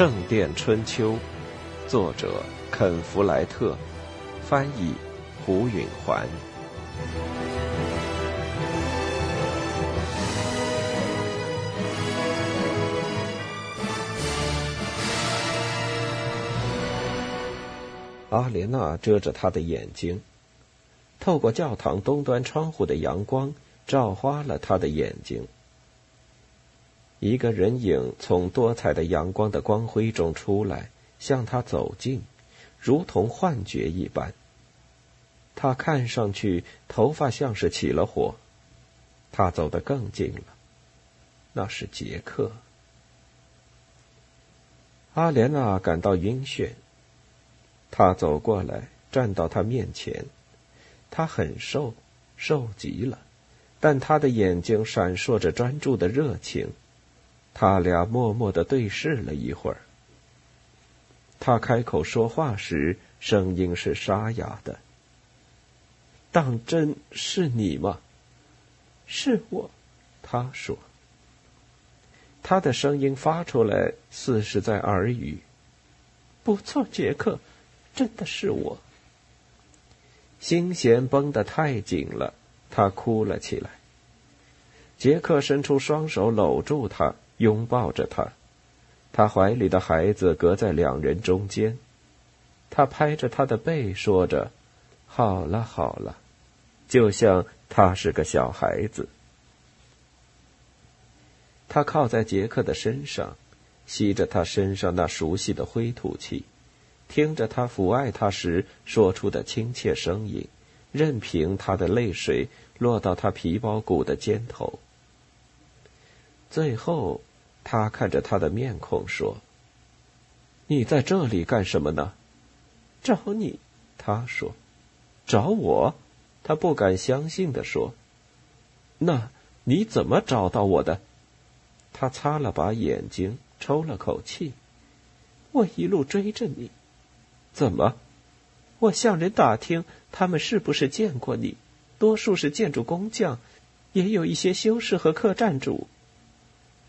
圣殿春秋》，作者肯·弗莱特，翻译胡允环。阿莲娜遮着她的眼睛，透过教堂东端窗户的阳光照花了她的眼睛。一个人影从多彩的阳光的光辉中出来，向他走近，如同幻觉一般。他看上去头发像是起了火。他走得更近了，那是杰克。阿莲娜感到晕眩。他走过来，站到他面前。他很瘦，瘦极了，但他的眼睛闪烁着专注的热情。他俩默默的对视了一会儿。他开口说话时，声音是沙哑的。“当真是你吗？”“是我。”他说。他的声音发出来，似是在耳语。“不错，杰克，真的是我。”心弦绷得太紧了，他哭了起来。杰克伸出双手搂住他。拥抱着他，他怀里的孩子隔在两人中间。他拍着他的背，说着：“好了，好了。”就像他是个小孩子。他靠在杰克的身上，吸着他身上那熟悉的灰土气，听着他抚爱他时说出的亲切声音，任凭他的泪水落到他皮包骨的肩头。最后。他看着他的面孔说：“你在这里干什么呢？”“找你。”他说。“找我？”他不敢相信的说。“那你怎么找到我的？”他擦了把眼睛，抽了口气。“我一路追着你。”“怎么？”“我向人打听，他们是不是见过你？多数是建筑工匠，也有一些修士和客栈主。”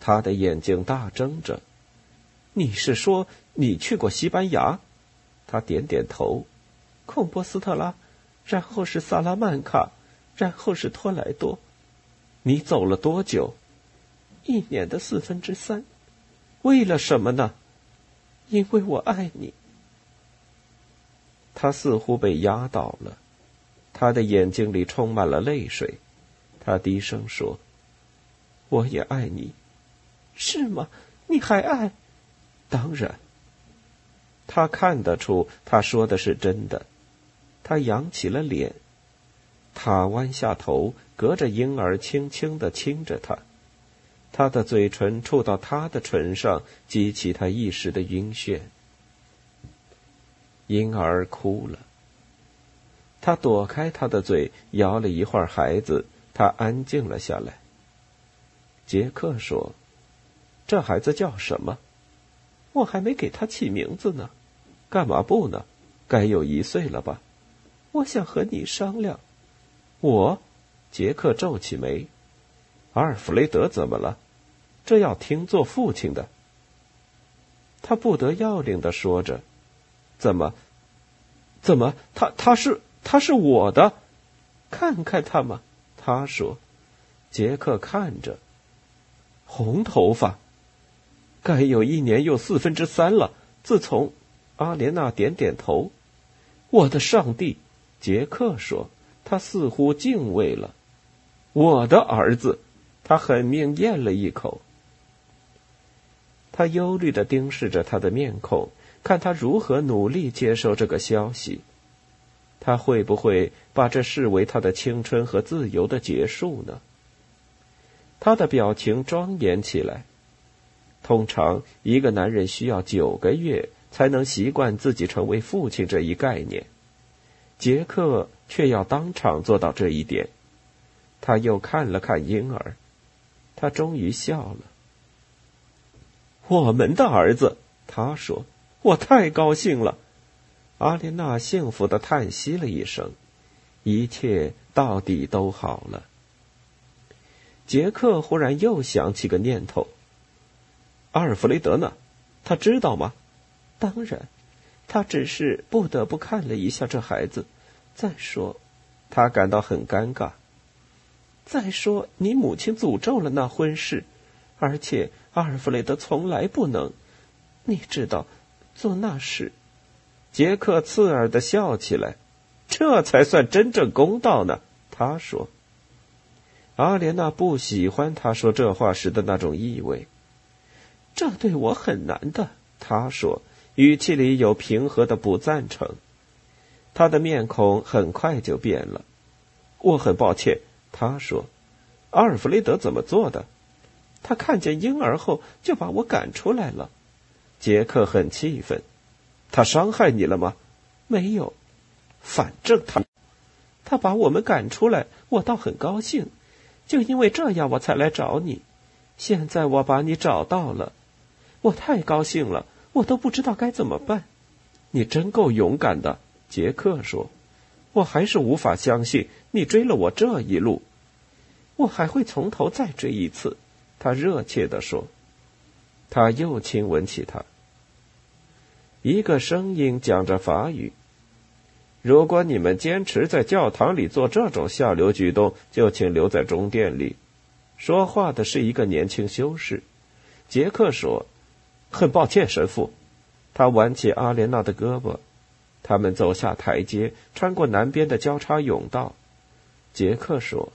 他的眼睛大睁着，你是说你去过西班牙？他点点头。孔波斯特拉，然后是萨拉曼卡，然后是托莱多。你走了多久？一年的四分之三。为了什么呢？因为我爱你。他似乎被压倒了，他的眼睛里充满了泪水。他低声说：“我也爱你。”是吗？你还爱？当然。他看得出他说的是真的。他扬起了脸，他弯下头，隔着婴儿轻轻的亲着他。他的嘴唇触到他的唇上，激起他一时的晕眩。婴儿哭了。他躲开他的嘴，摇了一会儿孩子，他安静了下来。杰克说。这孩子叫什么？我还没给他起名字呢。干嘛不呢？该有一岁了吧？我想和你商量。我，杰克皱起眉。阿尔弗雷德怎么了？这要听做父亲的。他不得要领的说着：“怎么？怎么？他他是他是我的？看看他嘛。”他说。杰克看着，红头发。该有一年又四分之三了。自从阿莲娜点点头，我的上帝，杰克说，他似乎敬畏了我的儿子。他狠命咽了一口。他忧虑的盯视着他的面孔，看他如何努力接受这个消息。他会不会把这视为他的青春和自由的结束呢？他的表情庄严起来。通常，一个男人需要九个月才能习惯自己成为父亲这一概念。杰克却要当场做到这一点。他又看了看婴儿，他终于笑了。我们的儿子，他说：“我太高兴了。”阿莲娜幸福的叹息了一声。一切到底都好了。杰克忽然又想起个念头。阿尔弗雷德呢？他知道吗？当然，他只是不得不看了一下这孩子。再说，他感到很尴尬。再说，你母亲诅咒了那婚事，而且阿尔弗雷德从来不能，你知道，做那事。杰克刺耳的笑起来，这才算真正公道呢。他说：“阿莲娜不喜欢他说这话时的那种意味。这对我很难的。”他说，语气里有平和的不赞成。他的面孔很快就变了。我很抱歉，他说：“阿尔弗雷德怎么做的？他看见婴儿后就把我赶出来了。”杰克很气愤。他伤害你了吗？没有，反正他，他把我们赶出来，我倒很高兴。就因为这样，我才来找你。现在我把你找到了，我太高兴了，我都不知道该怎么办。你真够勇敢的，杰克说。我还是无法相信你追了我这一路。我还会从头再追一次，他热切地说。他又亲吻起她。一个声音讲着法语。如果你们坚持在教堂里做这种下流举动，就请留在中殿里。说话的是一个年轻修士。杰克说：“很抱歉，神父。”他挽起阿莲娜的胳膊。他们走下台阶，穿过南边的交叉甬道。杰克说：“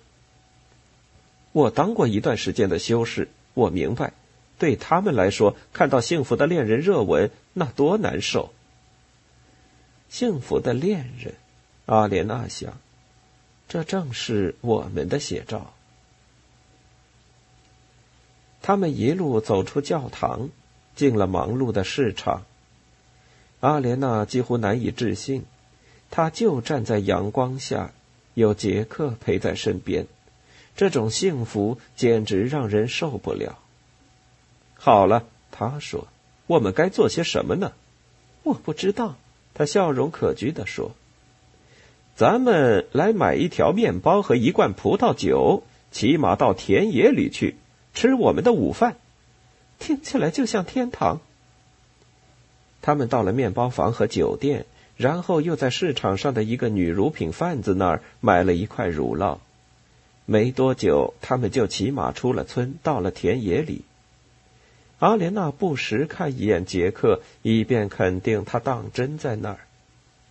我当过一段时间的修士，我明白。”对他们来说，看到幸福的恋人热吻，那多难受。幸福的恋人，阿莲娜想，这正是我们的写照。他们一路走出教堂，进了忙碌的市场。阿莲娜几乎难以置信，她就站在阳光下，有杰克陪在身边，这种幸福简直让人受不了。好了，他说：“我们该做些什么呢？”我不知道。他笑容可掬地说：“咱们来买一条面包和一罐葡萄酒，骑马到田野里去吃我们的午饭。”听起来就像天堂。他们到了面包房和酒店，然后又在市场上的一个女乳品贩子那儿买了一块乳酪。没多久，他们就骑马出了村，到了田野里。阿莲娜不时看一眼杰克，以便肯定他当真在那儿。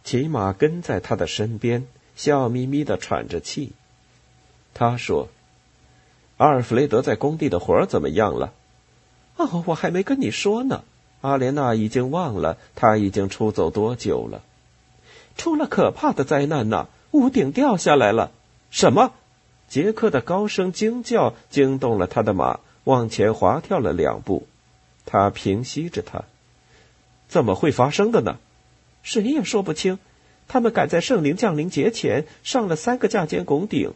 骑马跟在他的身边，笑眯眯的喘着气。他说：“阿尔弗雷德在工地的活儿怎么样了？”“哦，我还没跟你说呢。”阿莲娜已经忘了他已经出走多久了。出了可怕的灾难呐！屋顶掉下来了。什么？杰克的高声惊叫惊动了他的马，往前滑跳了两步。他平息着他，怎么会发生的呢？谁也说不清。他们赶在圣灵降临节前上了三个架间拱顶，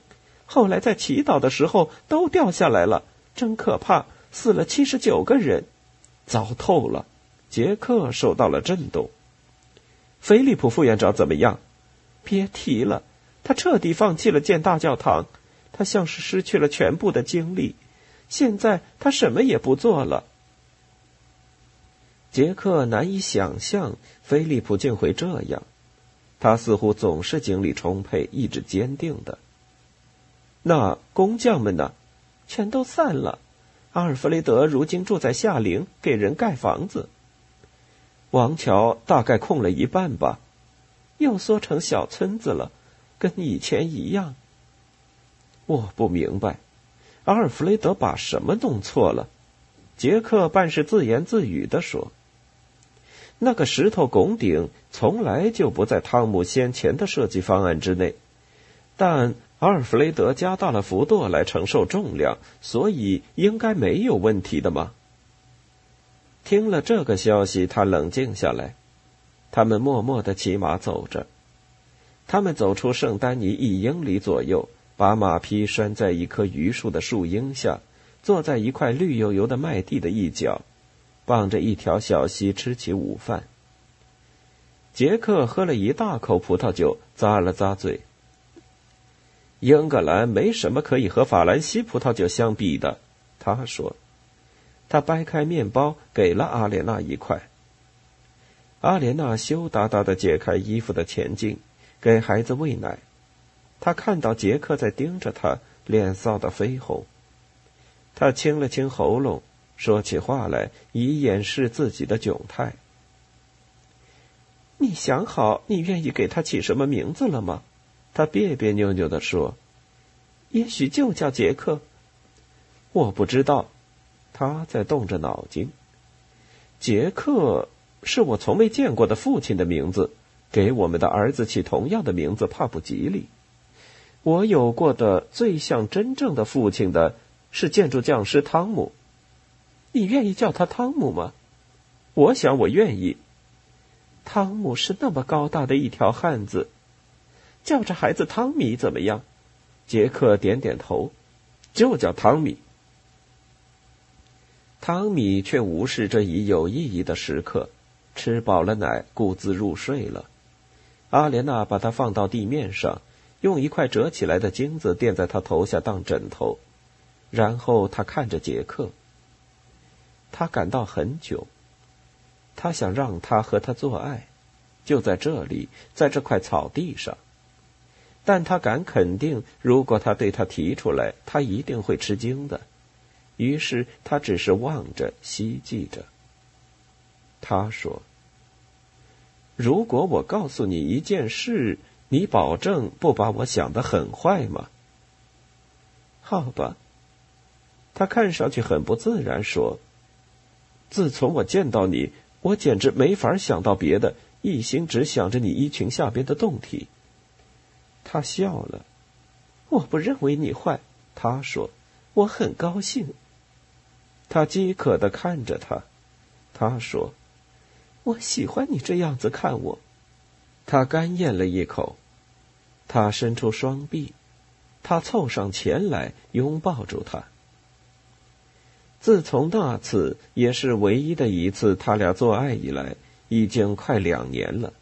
后来在祈祷的时候都掉下来了，真可怕！死了七十九个人，糟透了。杰克受到了震动。菲利普副院长怎么样？别提了，他彻底放弃了建大教堂，他像是失去了全部的精力。现在他什么也不做了。杰克难以想象菲利普竟会这样，他似乎总是精力充沛、意志坚定的。那工匠们呢？全都散了。阿尔弗雷德如今住在夏陵，给人盖房子。王桥大概空了一半吧，又缩成小村子了，跟以前一样。我不明白，阿尔弗雷德把什么弄错了？杰克半是自言自语的说。那个石头拱顶从来就不在汤姆先前的设计方案之内，但阿尔弗雷德加大了幅度来承受重量，所以应该没有问题的嘛。听了这个消息，他冷静下来。他们默默的骑马走着，他们走出圣丹尼一英里左右，把马匹拴在一棵榆树的树荫下，坐在一块绿油油的麦地的一角。傍着一条小溪吃起午饭。杰克喝了一大口葡萄酒，咂了咂嘴。英格兰没什么可以和法兰西葡萄酒相比的，他说。他掰开面包给了阿莲娜一块。阿莲娜羞答答的解开衣服的前襟，给孩子喂奶。他看到杰克在盯着他，脸臊得绯红。他清了清喉咙，说起话来以掩饰自己的窘态。你想好你愿意给他起什么名字了吗？他别别扭扭的说：“也许就叫杰克。”我不知道。他在动着脑筋。杰克是我从未见过的父亲的名字，给我们的儿子起同样的名字怕不吉利。我有过的最像真正的父亲的是建筑匠师汤姆。你愿意叫他汤姆吗？我想我愿意。汤姆是那么高大的一条汉子，叫这孩子汤米怎么样？杰克点点头，就叫汤米。汤米却无视这一有意义的时刻，吃饱了奶，顾自入睡了。阿莲娜把他放到地面上，用一块折起来的金子垫在他头下当枕头，然后他看着杰克。他感到很久，他想让他和他做爱，就在这里，在这块草地上。但他敢肯定，如果他对他提出来，他一定会吃惊的。于是他只是望着，希冀着。他说：“如果我告诉你一件事，你保证不把我想得很坏吗？”好吧。他看上去很不自然，说：“自从我见到你，我简直没法想到别的，一心只想着你衣裙下边的胴体。”他笑了。我不认为你坏，他说：“我很高兴。”他饥渴的看着他，他说：“我喜欢你这样子看我。”他干咽了一口，他伸出双臂，他凑上前来拥抱住他。自从那次也是唯一的一次他俩做爱以来，已经快两年了。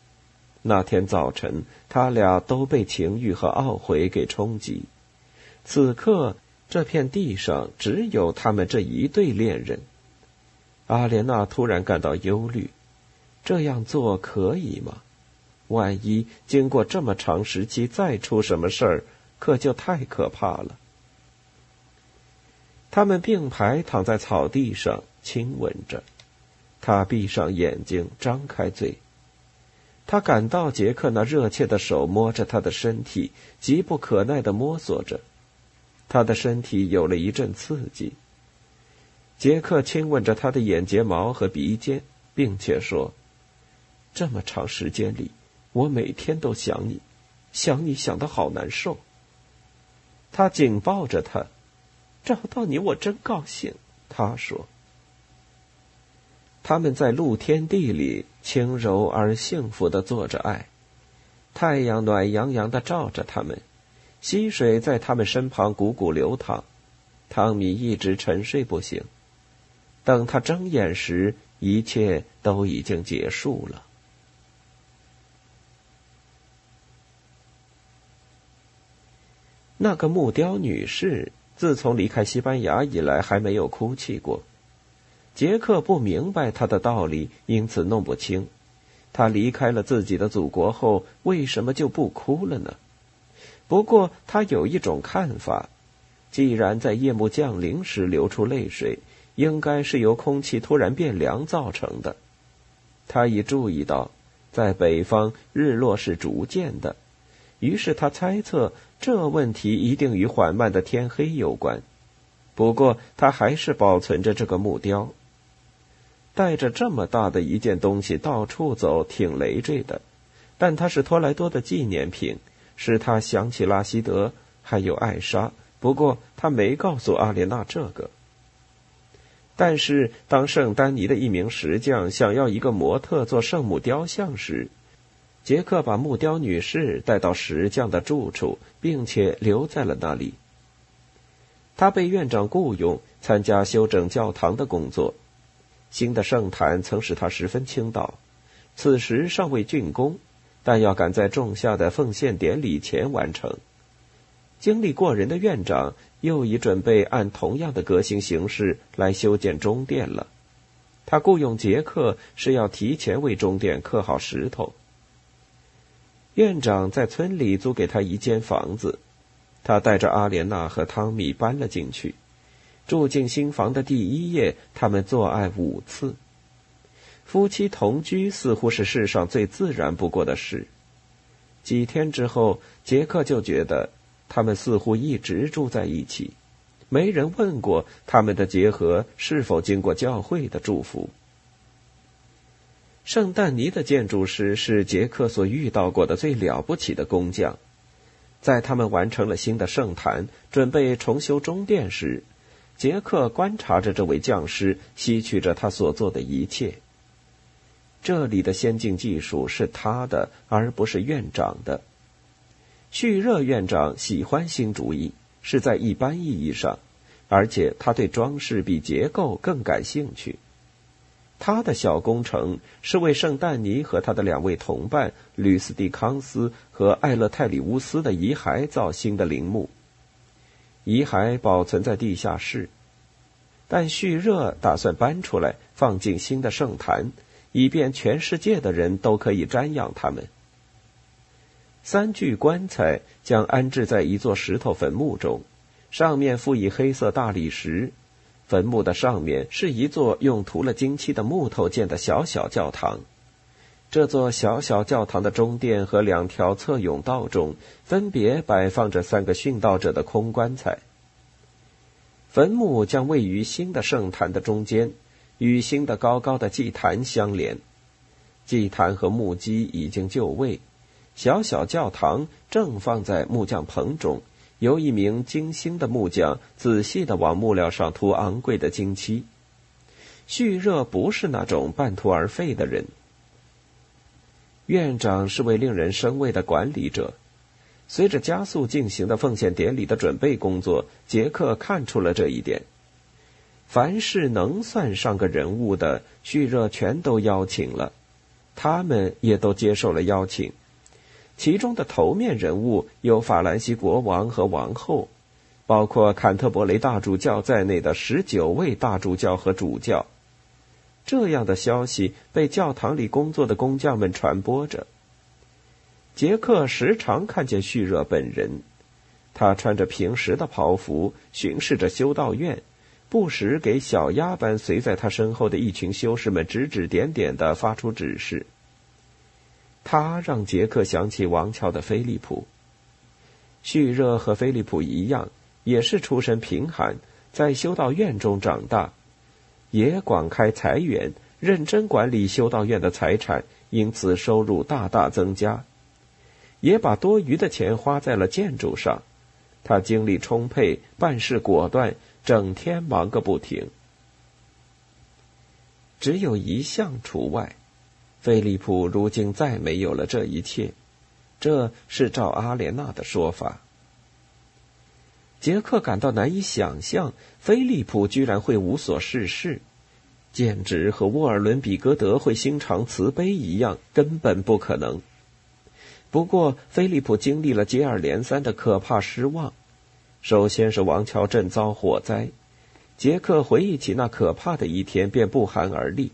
那天早晨，他俩都被情欲和懊悔给冲击。此刻。这片地上只有他们这一对恋人。阿莲娜突然感到忧虑：这样做可以吗？万一经过这么长时期再出什么事儿，可就太可怕了。他们并排躺在草地上亲吻着，他闭上眼睛，张开嘴。他感到杰克那热切的手摸着他的身体，急不可耐的摸索着。他的身体有了一阵刺激。杰克亲吻着他的眼睫毛和鼻尖，并且说：“这么长时间里，我每天都想你，想你想的好难受。”他紧抱着他，找到你我真高兴。他说：“他们在露天地里轻柔而幸福的做着爱，太阳暖洋洋的照着他们。”溪水在他们身旁汩汩流淌，汤米一直沉睡不醒。等他睁眼时，一切都已经结束了。那个木雕女士自从离开西班牙以来，还没有哭泣过。杰克不明白他的道理，因此弄不清，他离开了自己的祖国后，为什么就不哭了呢？不过，他有一种看法：既然在夜幕降临时流出泪水，应该是由空气突然变凉造成的。他已注意到，在北方日落是逐渐的，于是他猜测这问题一定与缓慢的天黑有关。不过，他还是保存着这个木雕。带着这么大的一件东西到处走，挺累赘的，但它是托莱多的纪念品。使他想起拉希德，还有艾莎。不过他没告诉阿莲娜这个。但是当圣丹尼的一名石匠想要一个模特做圣母雕像时，杰克把木雕女士带到石匠的住处，并且留在了那里。他被院长雇佣参加修整教堂的工作。新的圣坛曾使他十分倾倒，此时尚未竣工。但要赶在仲夏的奉献典礼前完成。精力过人的院长又已准备按同样的革新形式来修建中殿了。他雇佣杰克是要提前为中殿刻好石头。院长在村里租给他一间房子，他带着阿莲娜和汤米搬了进去。住进新房的第一夜，他们做爱五次。夫妻同居似乎是世上最自然不过的事。几天之后，杰克就觉得他们似乎一直住在一起。没人问过他们的结合是否经过教会的祝福。圣丹尼的建筑师是杰克所遇到过的最了不起的工匠。在他们完成了新的圣坛，准备重修中殿时，杰克观察着这位匠师，吸取着他所做的一切。这里的先进技术是他的，而不是院长的。蓄热院长喜欢新主意。是在一般意义上，而且他对装饰比结构更感兴趣。他的小工程是为圣丹尼和他的两位同伴吕斯蒂康斯和艾勒泰里乌斯的遗骸造新的陵墓。遗骸保存在地下室，但蓄热打算搬出来放进新的圣坛，以便全世界的人都可以瞻仰他们。三具棺材将安置在一座石头坟墓中，上面附以黑色大理石。坟墓的上面是一座用涂了金漆的木头建的小小教堂。这座小小教堂的中殿和两条侧甬道中，分别摆放着三个殉道者的空棺材。坟墓将位于新的圣坛的中间，与新的高高的祭坛相连。祭坛和木基已经就位。小小教堂正放在木匠棚中，由一名精心的木匠仔细的往木料上涂昂贵的金漆。蓄热不是那种半途而废的人。院长是位令人生畏的管理者。随着加速进行的奉献典礼的准备工作，杰克看出了这一点。凡是能算上个人物的，旭热全都邀请了，他们也都接受了邀请。其中的头面人物有法兰西国王和王后，包括坎特伯雷大主教在内的十九位大主教和主教。这样的消息被教堂里工作的工匠们传播着。杰克时常看见旭热本人，他穿着平时的袍服，巡视着修道院，不时给小鸭般随在他身后的一群修士们指指点点的发出指示。他让杰克想起王桥的菲利普。旭热和菲利普一样，也是出身贫寒，在修道院中长大，也广开财源，认真管理修道院的财产，因此收入大大增加，也把多余的钱花在了建筑上。他精力充沛，办事果断，整天忙个不停。只有一项除外。菲利普如今再没有了这一切，这是照阿莲娜的说法。杰克感到难以想象，菲利普居然会无所事事，简直和沃尔伦比格德会心肠慈悲一样，根本不可能。不过，菲利普经历了接二连三的可怕失望。首先是王桥镇遭火灾，杰克回忆起那可怕的一天，便不寒而栗。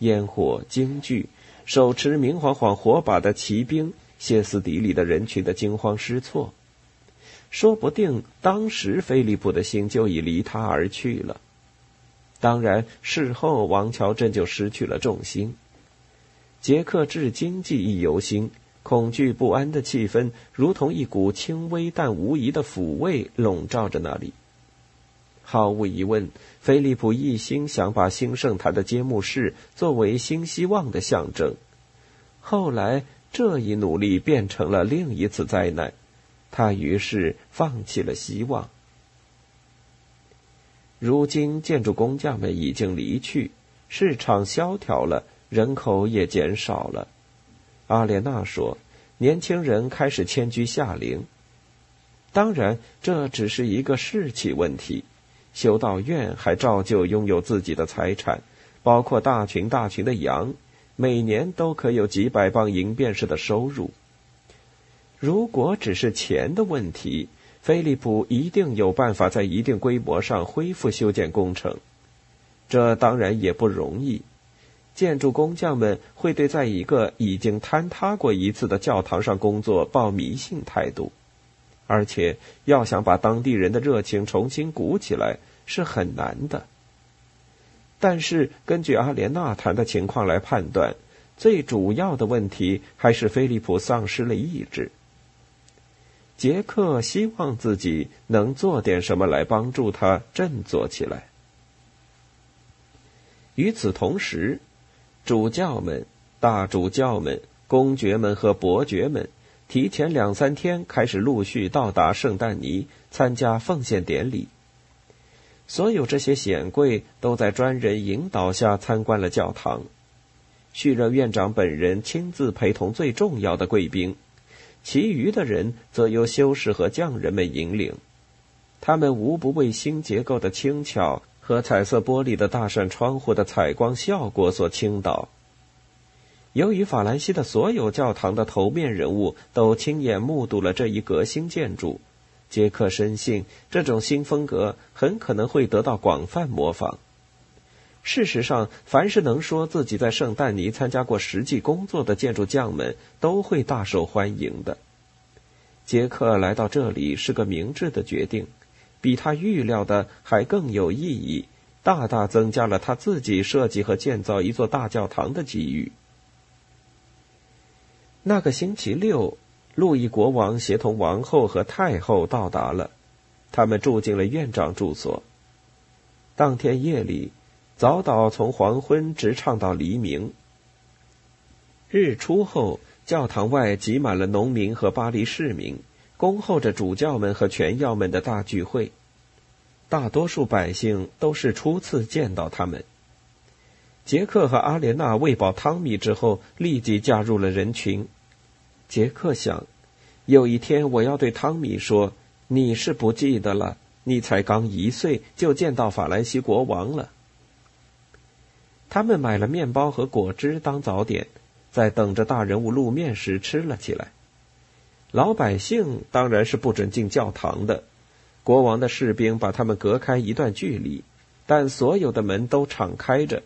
烟火、惊惧，手持明晃晃火把的骑兵，歇斯底里的人群的惊慌失措，说不定当时菲利普的心就已离他而去了。当然，事后王桥镇就失去了重心。杰克至今记忆犹新，恐惧不安的气氛如同一股轻微但无疑的抚慰，笼罩着那里。毫无疑问，菲利普一心想把新圣坛的揭幕式作为新希望的象征。后来，这一努力变成了另一次灾难，他于是放弃了希望。如今，建筑工匠们已经离去，市场萧条了，人口也减少了。阿莲娜说：“年轻人开始迁居夏陵。当然，这只是一个士气问题。”修道院还照旧拥有自己的财产，包括大群大群的羊，每年都可有几百磅银便士的收入。如果只是钱的问题，菲利普一定有办法在一定规模上恢复修建工程。这当然也不容易。建筑工匠们会对在一个已经坍塌过一次的教堂上工作抱迷信态度，而且要想把当地人的热情重新鼓起来是很难的。但是根据阿莲娜谈的情况来判断，最主要的问题还是菲利普丧失了意志。杰克希望自己能做点什么来帮助他振作起来。与此同时，主教们、大主教们、公爵们和伯爵们提前两三天开始陆续到达圣丹尼参加奉献典礼。所有这些显贵都在专人引导下参观了教堂。叙任院长本人亲自陪同最重要的贵宾，其余的人则由修士和匠人们引领。他们无不为新结构的轻巧。和彩色玻璃的大扇窗户的采光效果所倾倒。由于法兰西的所有教堂的头面人物都亲眼目睹了这一革新建筑，杰克深信这种新风格很可能会得到广泛模仿。事实上，凡是能说自己在圣丹尼参加过实际工作的建筑匠们都会大受欢迎的。杰克来到这里是个明智的决定。比他预料的还更有意义，大大增加了他自己设计和建造一座大教堂的机遇。那个星期六，路易国王协同王后和太后到达了，他们住进了院长住所。当天夜里，早祷从黄昏直唱到黎明。日出后，教堂外挤满了农民和巴黎市民。恭候着主教们和权要们的大聚会，大多数百姓都是初次见到他们。杰克和阿莲娜喂饱汤米之后，立即加入了人群。杰克想，有一天我要对汤米说：“你是不记得了，你才刚一岁就见到法兰西国王了。”他们买了面包和果汁当早点，在等着大人物露面时吃了起来。老百姓当然是不准进教堂的，国王的士兵把他们隔开一段距离，但所有的门都敞开着，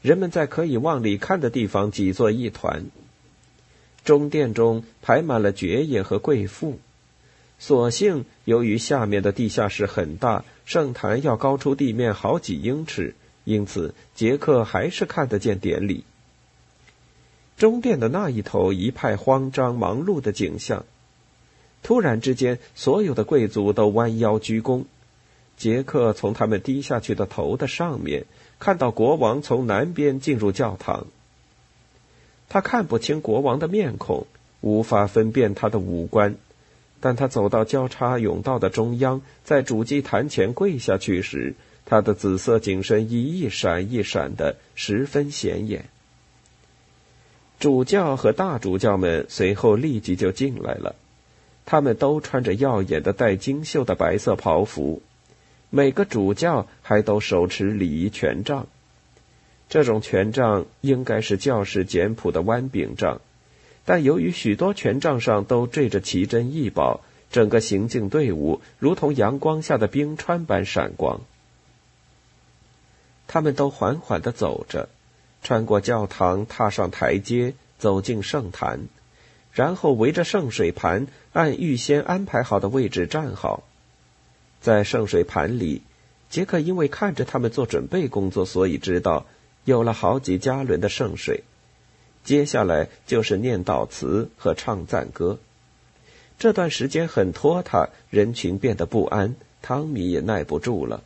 人们在可以往里看的地方挤作一团。中殿中排满了爵爷和贵妇，所幸由于下面的地下室很大，圣坛要高出地面好几英尺，因此杰克还是看得见典礼。中殿的那一头一派慌张忙碌的景象。突然之间，所有的贵族都弯腰鞠躬。杰克从他们低下去的头的上面看到国王从南边进入教堂。他看不清国王的面孔，无法分辨他的五官，但他走到交叉甬道的中央，在主祭坛前跪下去时，他的紫色紧身衣一闪一闪的，十分显眼。主教和大主教们随后立即就进来了，他们都穿着耀眼的带金绣的白色袍服，每个主教还都手持礼仪权杖。这种权杖应该是教士简朴的弯柄杖，但由于许多权杖上都缀着奇珍异宝，整个行进队伍如同阳光下的冰川般闪光。他们都缓缓地走着。穿过教堂，踏上台阶，走进圣坛，然后围着圣水盘，按预先安排好的位置站好。在圣水盘里，杰克因为看着他们做准备工作，所以知道有了好几加仑的圣水。接下来就是念祷词和唱赞歌。这段时间很拖沓，人群变得不安，汤米也耐不住了。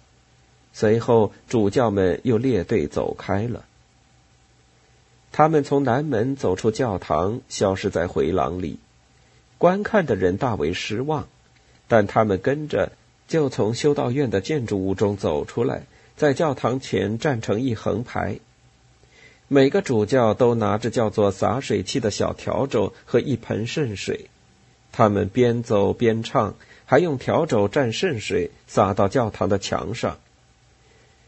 随后，主教们又列队走开了。他们从南门走出教堂，消失在回廊里。观看的人大为失望，但他们跟着就从修道院的建筑物中走出来，在教堂前站成一横排。每个主教都拿着叫做洒水器的小笤帚和一盆圣水，他们边走边唱，还用笤帚蘸圣水洒到教堂的墙上。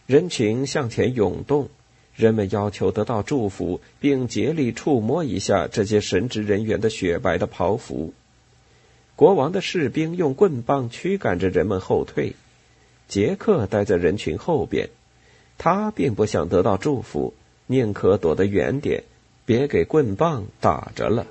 人群向前涌动。人们要求得到祝福，并竭力触摸一下这些神职人员的雪白的袍服。国王的士兵用棍棒驱赶着人们后退，杰克待在人群后边。他并不想得到祝福，宁可躲得远点，别给棍棒打着了。